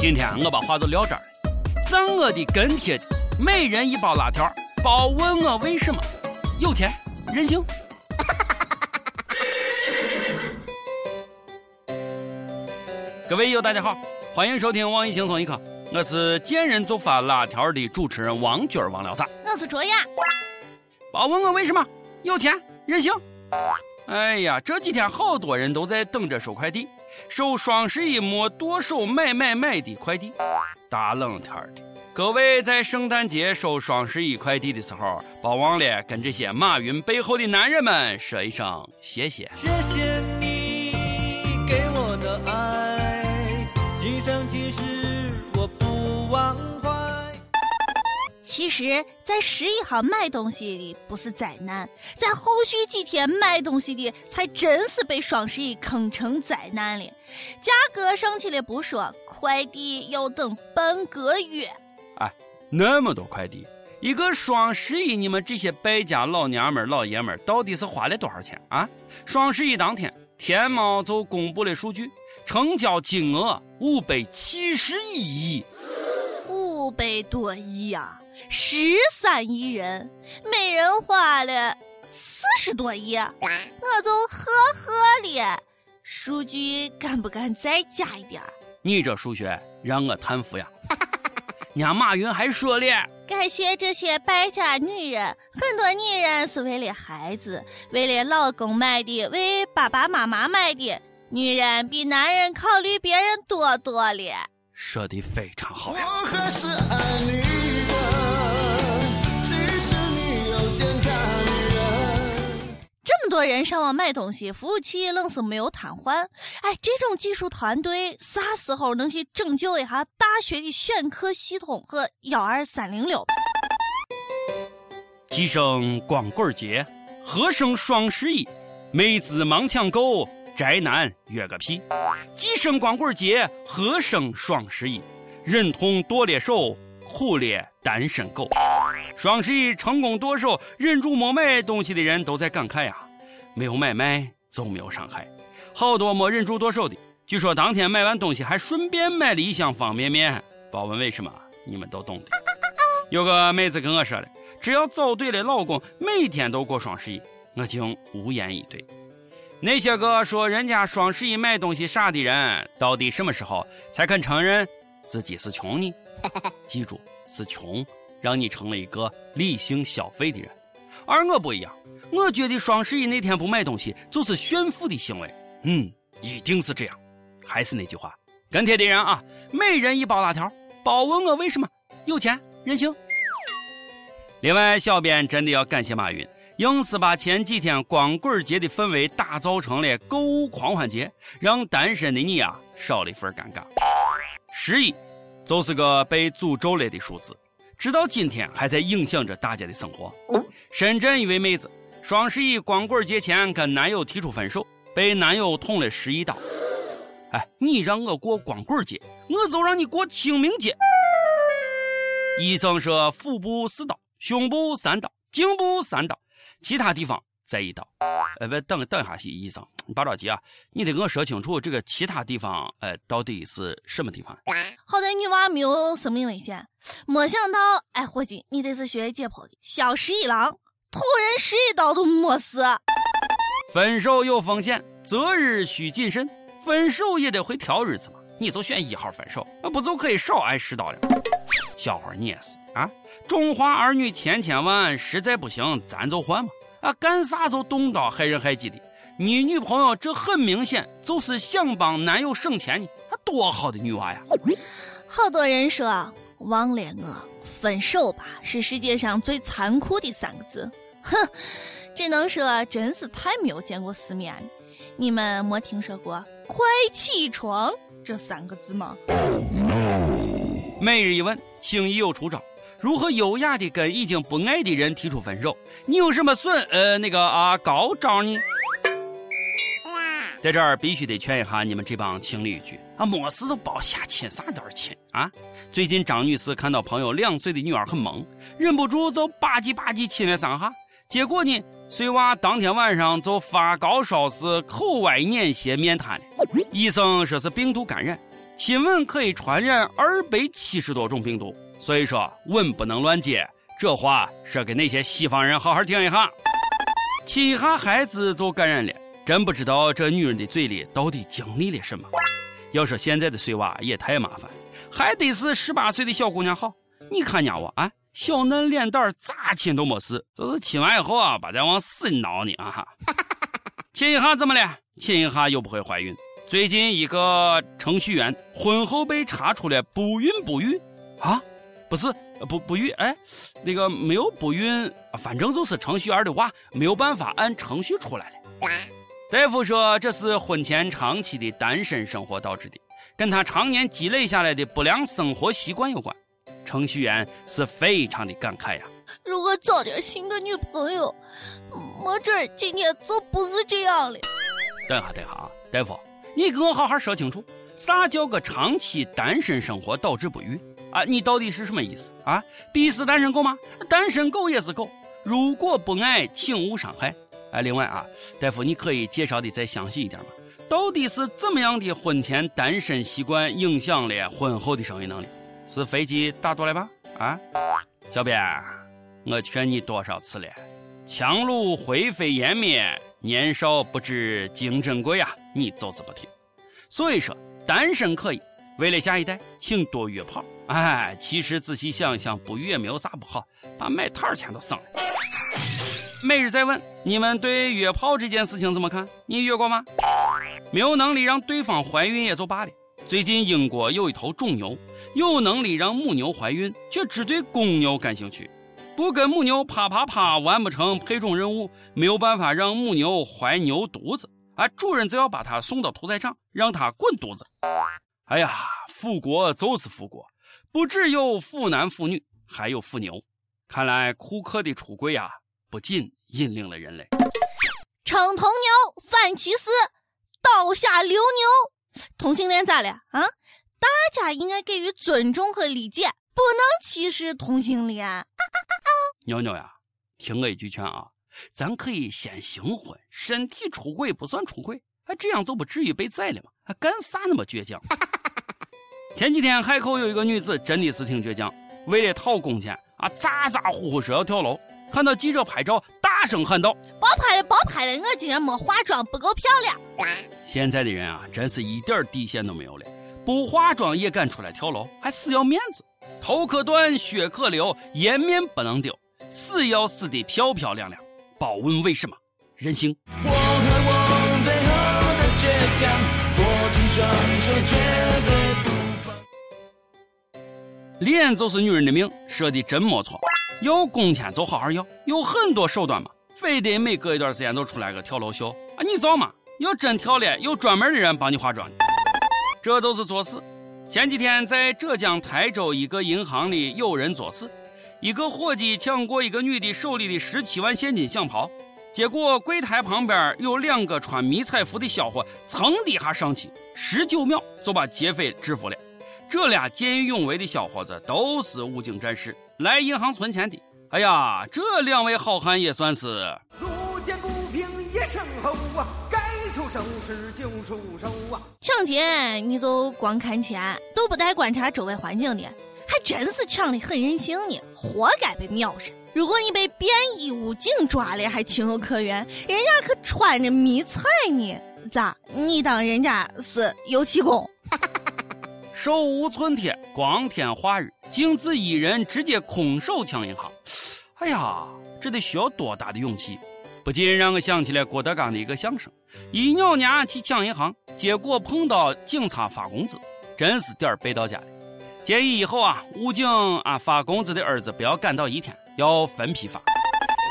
今天我把话就撂这儿了。赞我的跟帖，每人一包辣条，包问我为什么。有钱任性。各位友，大家好，欢迎收听网易轻松一刻，我是见人就发辣条的主持人王军王聊啥？我是卓雅。别问我为什么，有钱任性。哎呀，这几天好多人都在等着收快递，收双十一没剁手买买买的快递。大冷天的，各位在圣诞节收双十一快递的时候，别忘了跟这些马云背后的男人们说一声谢谢。谢谢你其实，在十一号买东西的不是灾难，在后续几天买东西的才真是被双十一坑成灾难了。价格上去了不说，快递要等半个月。哎，那么多快递，一个双十一，你们这些败家老娘们儿、老爷们儿到底是花了多少钱啊？双十一当天，天猫就公布了数据，成交金额五百七十一亿，五百多亿呀、十三亿人，每人花了四十多亿，我就呵呵了。数据敢不敢再加一点儿？你这数学让我叹服呀！人家马云还说了，感谢这些败家女人，很多女人是为了孩子、为了老公买的，为爸爸妈妈买的。女人比男人考虑别人多多了。说的非常好呀！我还是爱你这么多人上网买东西，服务器愣是没有瘫痪。哎，这种技术团队啥时候能去拯救一下大学的选课系统和幺二三零六？既生光棍节，何生双十一？妹子忙抢购，宅男约个屁！既生光棍节，何生双十一？忍痛剁了手，苦了单身狗。双十一成功剁手，忍住没买东西的人都在感慨呀：没有买卖就没有伤害。好多没忍住剁手的，据说当天买完东西还顺便买了一箱方便面。别问为什么，你们都懂的。有个妹子跟我说了，只要找对了老公，每天都过双十一，我竟无言以对。那些个说人家双十一买东西傻的人，到底什么时候才肯承认自己是穷呢？记住，是穷让你成了一个理性消费的人，而我不一样，我觉得双十一那天不买东西就是炫富的行为。嗯，一定是这样。还是那句话，跟帖的人啊，每人一包辣条，别问我为什么，有钱任性。另外，小编真的要感谢马云，硬是把前几天光棍节的氛围打造成了购物狂欢节，让单身的你啊少了一份尴尬。十一，就是个被诅咒了的数字，直到今天还在影响着大家的生活。深圳一位妹子，双十一光棍节前跟男友提出分手，被男友捅了十一刀。哎，你让我过光棍节，我就让你过清明节。医生说腹部四刀，胸部三刀，颈部三刀，其他地方再一刀。呃，不，等等一下，医生，你别着急啊，你得跟我说清楚这个其他地方，呃，到底是什么地方？好在女娃没有生命危险，没想到，哎，伙计，你这是学解剖的，小十一郎捅人十一刀都没事。分手有风险，择日需谨慎，分手也得会挑日子嘛。你就选一号分手，那不就可以少挨十刀了？小伙你也是啊，中华儿女千千万，实在不行咱就换嘛。啊，干啥就动刀害人害己的？你女朋友这很明显就是想帮男友省钱呢，啊，多好的女娃呀！好多人说忘了我，分手吧是世界上最残酷的三个字。哼，只能说真是太没有见过世面。你们没听说过“快起床”这三个字吗？每日一问，轻易又出招。如何优雅的跟已经不爱的人提出分手？你有什么损呃那个啊高招呢？在这儿必须得劝一下你们这帮情侣一句啊，没事都别瞎亲，啥叫亲啊？最近张女士看到朋友两岁的女儿很萌，忍不住就吧唧吧唧亲了三下，结果呢，碎娃当天晚上就发高烧，是口歪眼斜面瘫了。医生说是病毒感染。亲吻可以传染二百七十多种病毒，所以说吻不能乱接。这话说给那些西方人好好听一下。亲一下孩子就感染了，真不知道这女人的嘴里到底经历了什么。要说现在的碎娃也太麻烦，还得是十八岁的小姑娘好。你看伢我啊，小嫩脸蛋咋亲都没事，就是亲完以后啊，把咱往死里挠呢啊！亲一下怎么了？亲一下又不会怀孕。最近一个程序员婚后被查出了不孕不育，啊，不是不不育，哎，那个没有不孕，反正就是程序员的娃没有办法按程序出来了。大夫说这是婚前长期的单身生活导致的，跟他常年积累下来的不良生活习惯有关。程序员是非常的感慨呀。如果早点寻个女朋友，没准今天就不是这样了。等下等下啊，大夫。你给我好好说清楚，啥叫个长期单身生活导致不育啊？你到底是什么意思啊？必是单身狗吗？单身狗也是狗，如果不爱，请勿伤害。哎，另外啊，大夫，你可以介绍的再详细一点吗？到底是怎么样的婚前单身习惯影响了婚后的生育能力？是飞机打多了吧？啊，小编，我劝你多少次了，强撸灰飞烟灭。年少不知金珍贵啊！你就是不听。所以说，单身可以，为了下一代，请多约炮。哎，其实仔细想想，不约没有啥不好，把买套钱都省了。每日再问，你们对约炮这件事情怎么看？你约过吗？没有能力让对方怀孕也就罢了。最近英国有一头种牛，有能力让母牛怀孕，却只对公牛感兴趣。不跟母牛啪啪啪完不成配种任务，没有办法让母牛怀牛犊子，而，主人就要把它送到屠宰场，让它滚犊子。哎呀，富国就是富国，不只有腐男腐女，还有腐牛。看来库克的出轨呀，不仅引领了人类。称头牛，反歧视，刀下留牛。同性恋咋了啊？大家应该给予尊重和理解，不能歧视同性恋。妞妞呀，听我一句劝啊，咱可以先行婚，身体出轨不算出轨，啊，这样就不至于被宰了嘛。还干啥那么倔强？前几天海口有一个女子真的是挺倔强，为了讨工钱啊，咋咋呼呼说要跳楼，看到记者拍照，大声喊道：“别拍了，别拍了，我今天没化妆，不够漂亮。”现在的人啊，真是一点底线都没有了，不化妆也敢出来跳楼，还死要面子，头可断，血可流，颜面不能丢。死要死的漂漂亮亮，保问为什么？人性。我和我最后的倔强，握紧双手绝对不放。脸就是女人的命，说的真没错。要工钱就好好要，有很多手段嘛，非得每隔一段时间都出来个跳楼秀啊？你造嘛？要真跳了，有专门的人帮你化妆。这都是作死。前几天在浙江台州一个银行里，有人作死。一个伙计抢过一个女的手里的十七万现金想跑，结果柜台旁边有两个穿迷彩服的小伙，噌的一下上去，十九秒就把劫匪制服了。这俩见义勇为的小伙子都是武警战士，来银行存钱的。哎呀，这两位好汉也算是。路见不平一声吼啊，该出手时就出手啊！抢劫你就光看钱，都不带观察周围环境的。还真是抢的很任性呢，活该被秒杀。如果你被便衣武警抓了，还情有可原，人家可穿着迷彩呢，咋？你当人家是油漆工？手无寸铁，光天化日，竟自一人直接空手抢银行。哎呀，这得需要多大的勇气？不禁让我想起了郭德纲的一个相声：一咬牙去抢银行，结果碰到警察发工资，真是点儿背到家了。建议以后啊，武警啊发工资的儿子不要赶到一天，要分批发。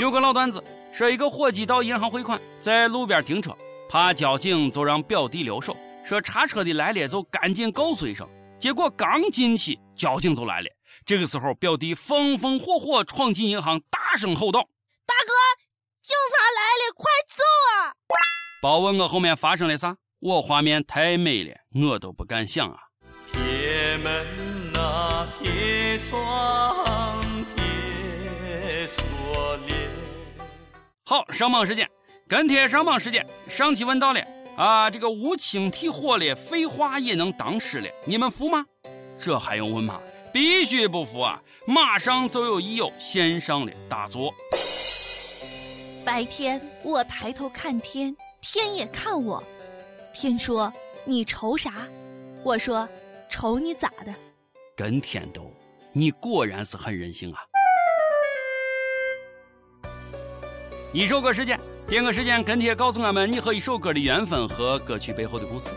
有个老段子，说一个伙计到银行汇款，在路边停车，怕交警就让表弟留守，说查车的来了就赶紧告诉一声。结果刚进去，交警就来了。这个时候，表弟风风火火闯进银行，大声吼道：“大哥，警察来了，快走啊！”别问我后面发生了啥，我画面太美了，我都不敢想啊。铁门啊。铁窗铁锁链。好，上榜时间，跟帖上榜时间。上期问到了，啊，这个无情体火了，废话也能当诗了，你们服吗？这还用问吗？必须不服啊！马上就有益友献上了大作。白天我抬头看天，天也看我。天说：“你愁啥？”我说：“愁你咋的？”跟天斗，你果然是很任性啊！一首歌时间，点歌时间，跟帖告诉俺们你和一首歌的缘分和歌曲背后的故事。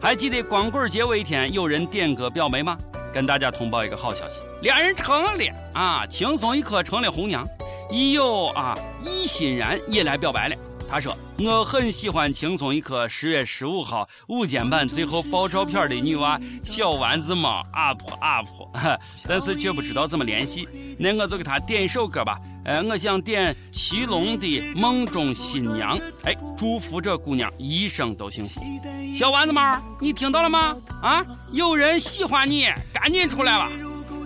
还记得光棍节一天有人点歌表白吗？跟大家通报一个好消息，俩人成了啊！轻松一刻成了红娘。亦友啊，易欣然也来表白了。他说：“我很喜欢轻松一刻十月十五号午间版最后爆照片的女娃小丸子猫 up up，但是却不知道怎么联系。那我就给他点一首歌吧。呃，我想点祁隆的《梦中新娘》。哎，祝福这姑娘一生都幸福。小丸子猫，你听到了吗？啊，有人喜欢你，赶紧出来吧！”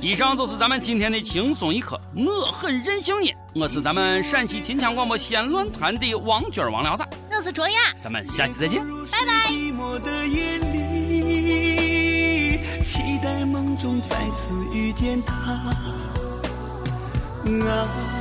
以上就是咱们今天的轻松一刻，我很任性耶！我是咱们陕西秦腔广播西安论坛的王娟王聊子，我是卓雅，咱们下期再见，拜拜。期待梦中再次遇见他。啊